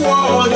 you all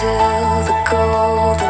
to the golden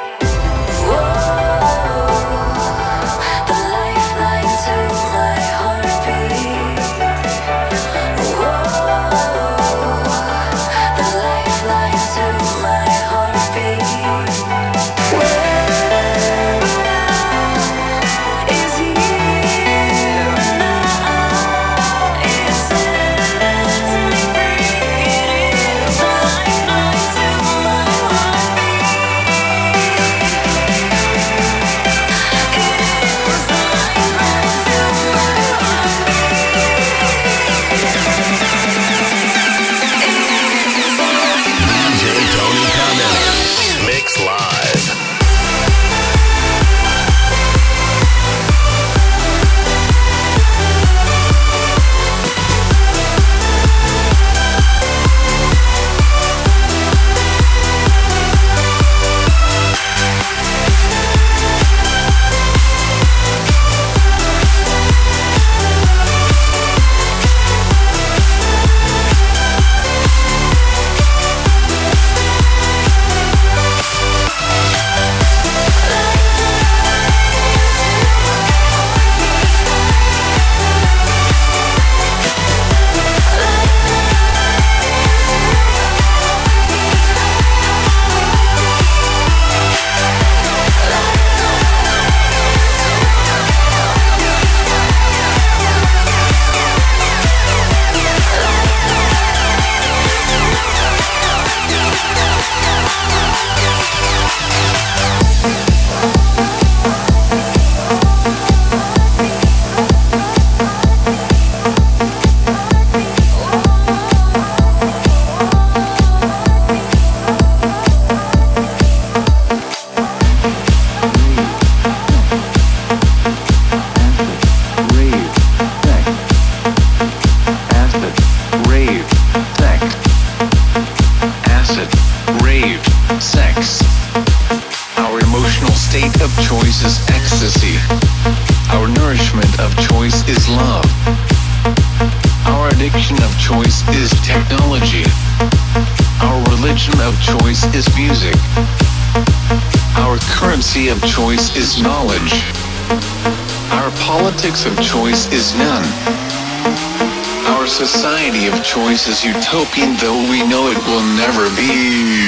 choice is utopian, though we know it will never be.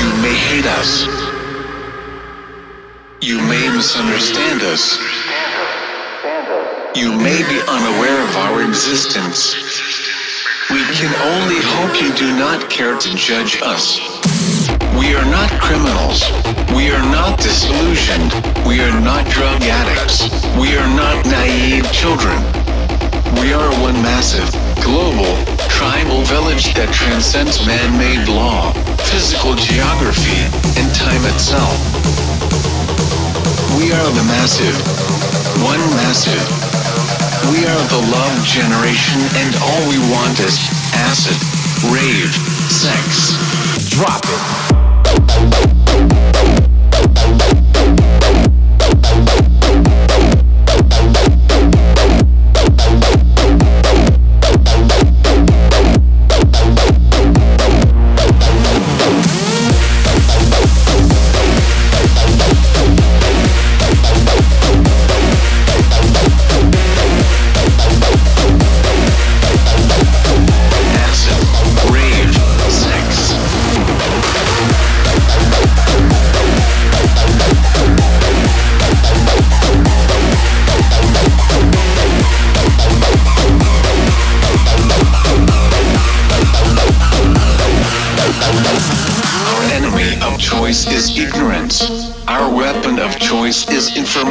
You may hate us. You may misunderstand us. You may be unaware of our existence. We can only hope you do not care to judge us. We are not criminals. We are not disillusioned. We are not drug addicts. We are not naive children. We are one massive, global, tribal village that transcends man-made law, physical geography, and time itself. We are the massive. One massive. We are the love generation and all we want is acid, rave, sex. Drop it.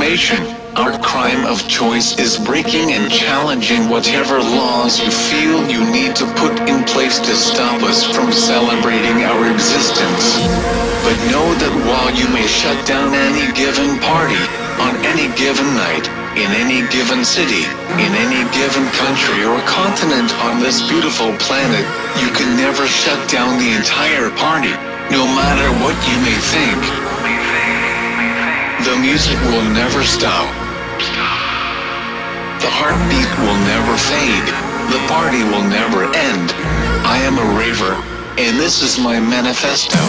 Our crime of choice is breaking and challenging whatever laws you feel you need to put in place to stop us from celebrating our existence. But know that while you may shut down any given party, on any given night, in any given city, in any given country or continent on this beautiful planet, you can never shut down the entire party, no matter what you may think. The music will never stop. The heartbeat will never fade. The party will never end. I am a raver, and this is my manifesto.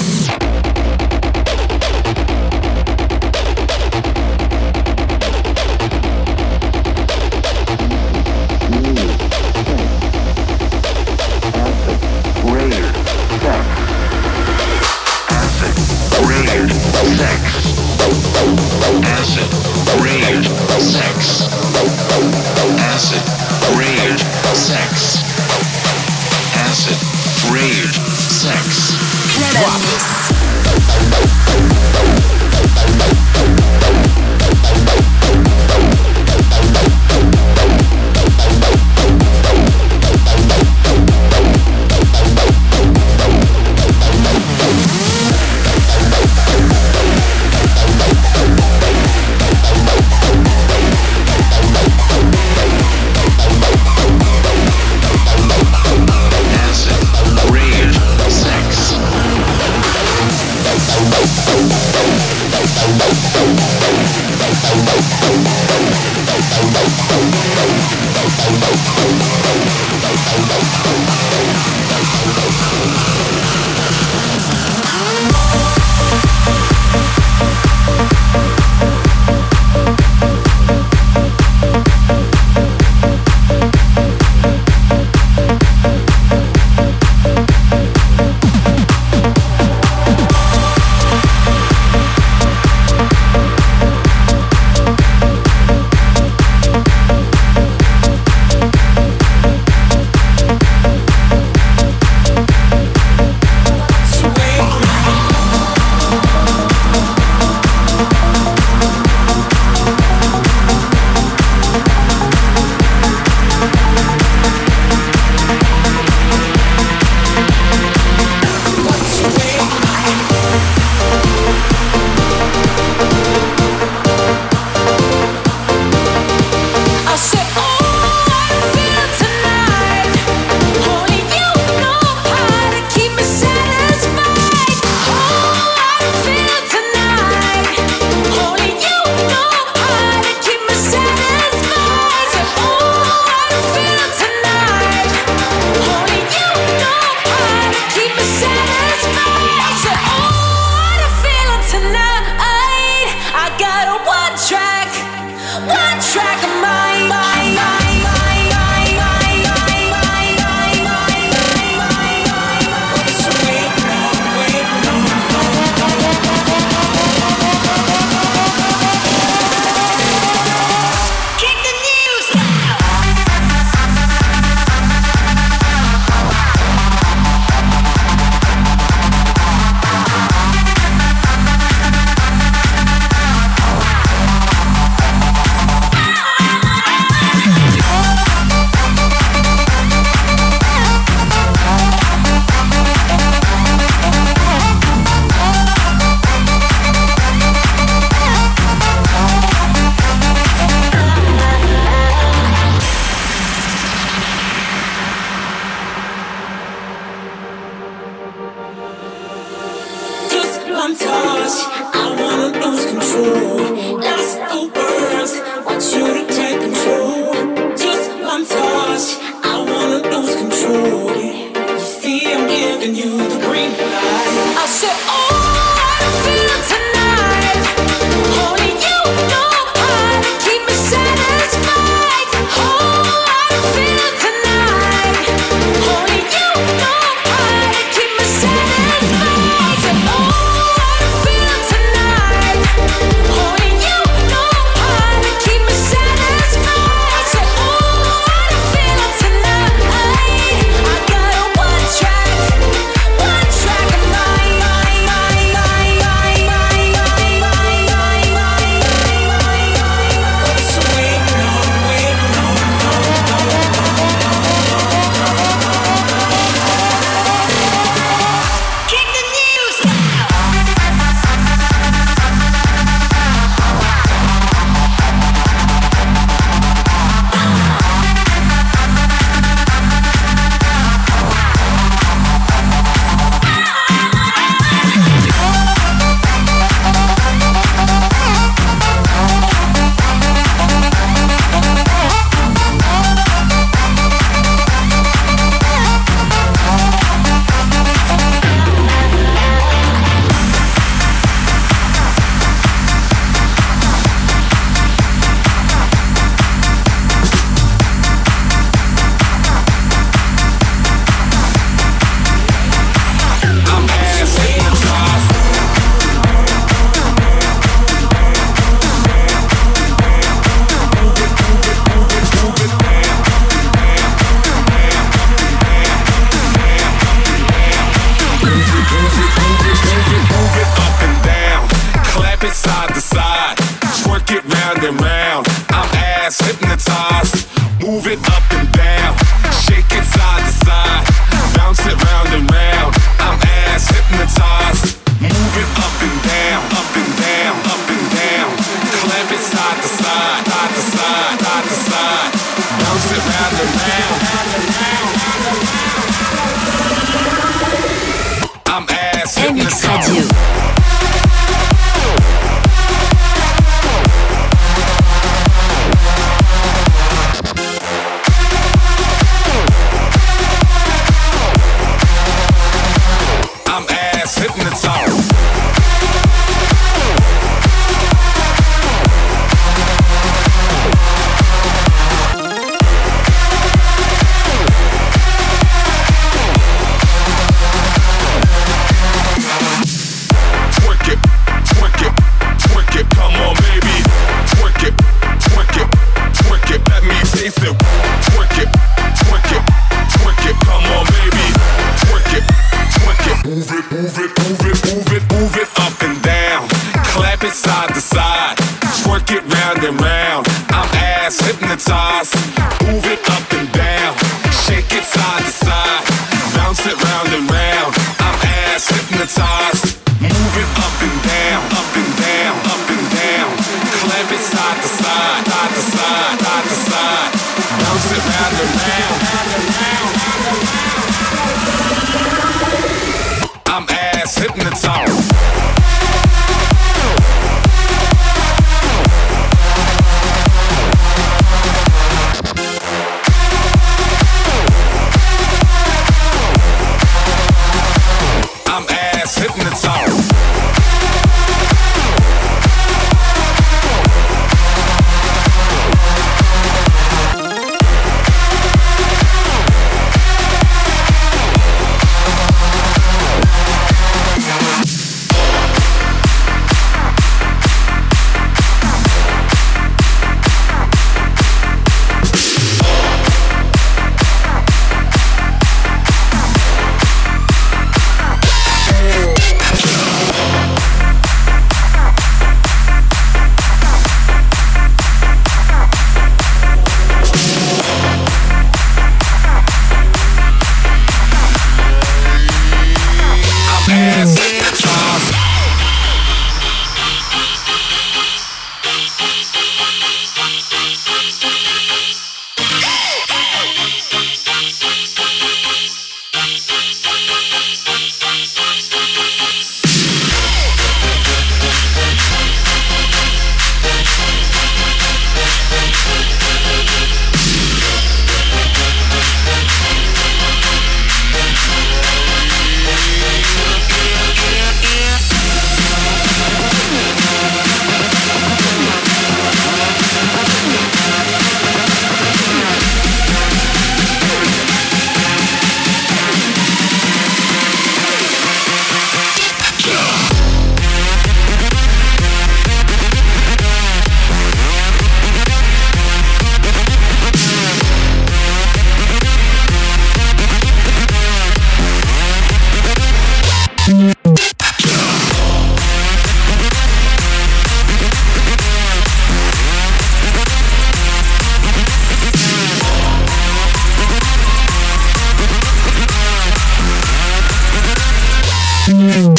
Mm-hmm.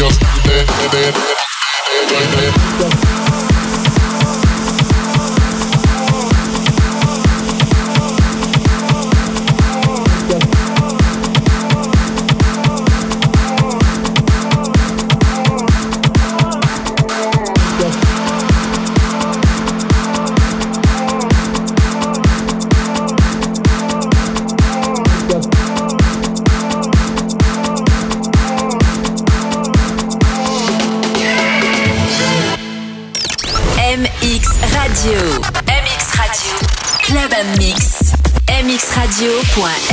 Just Mxradio.fr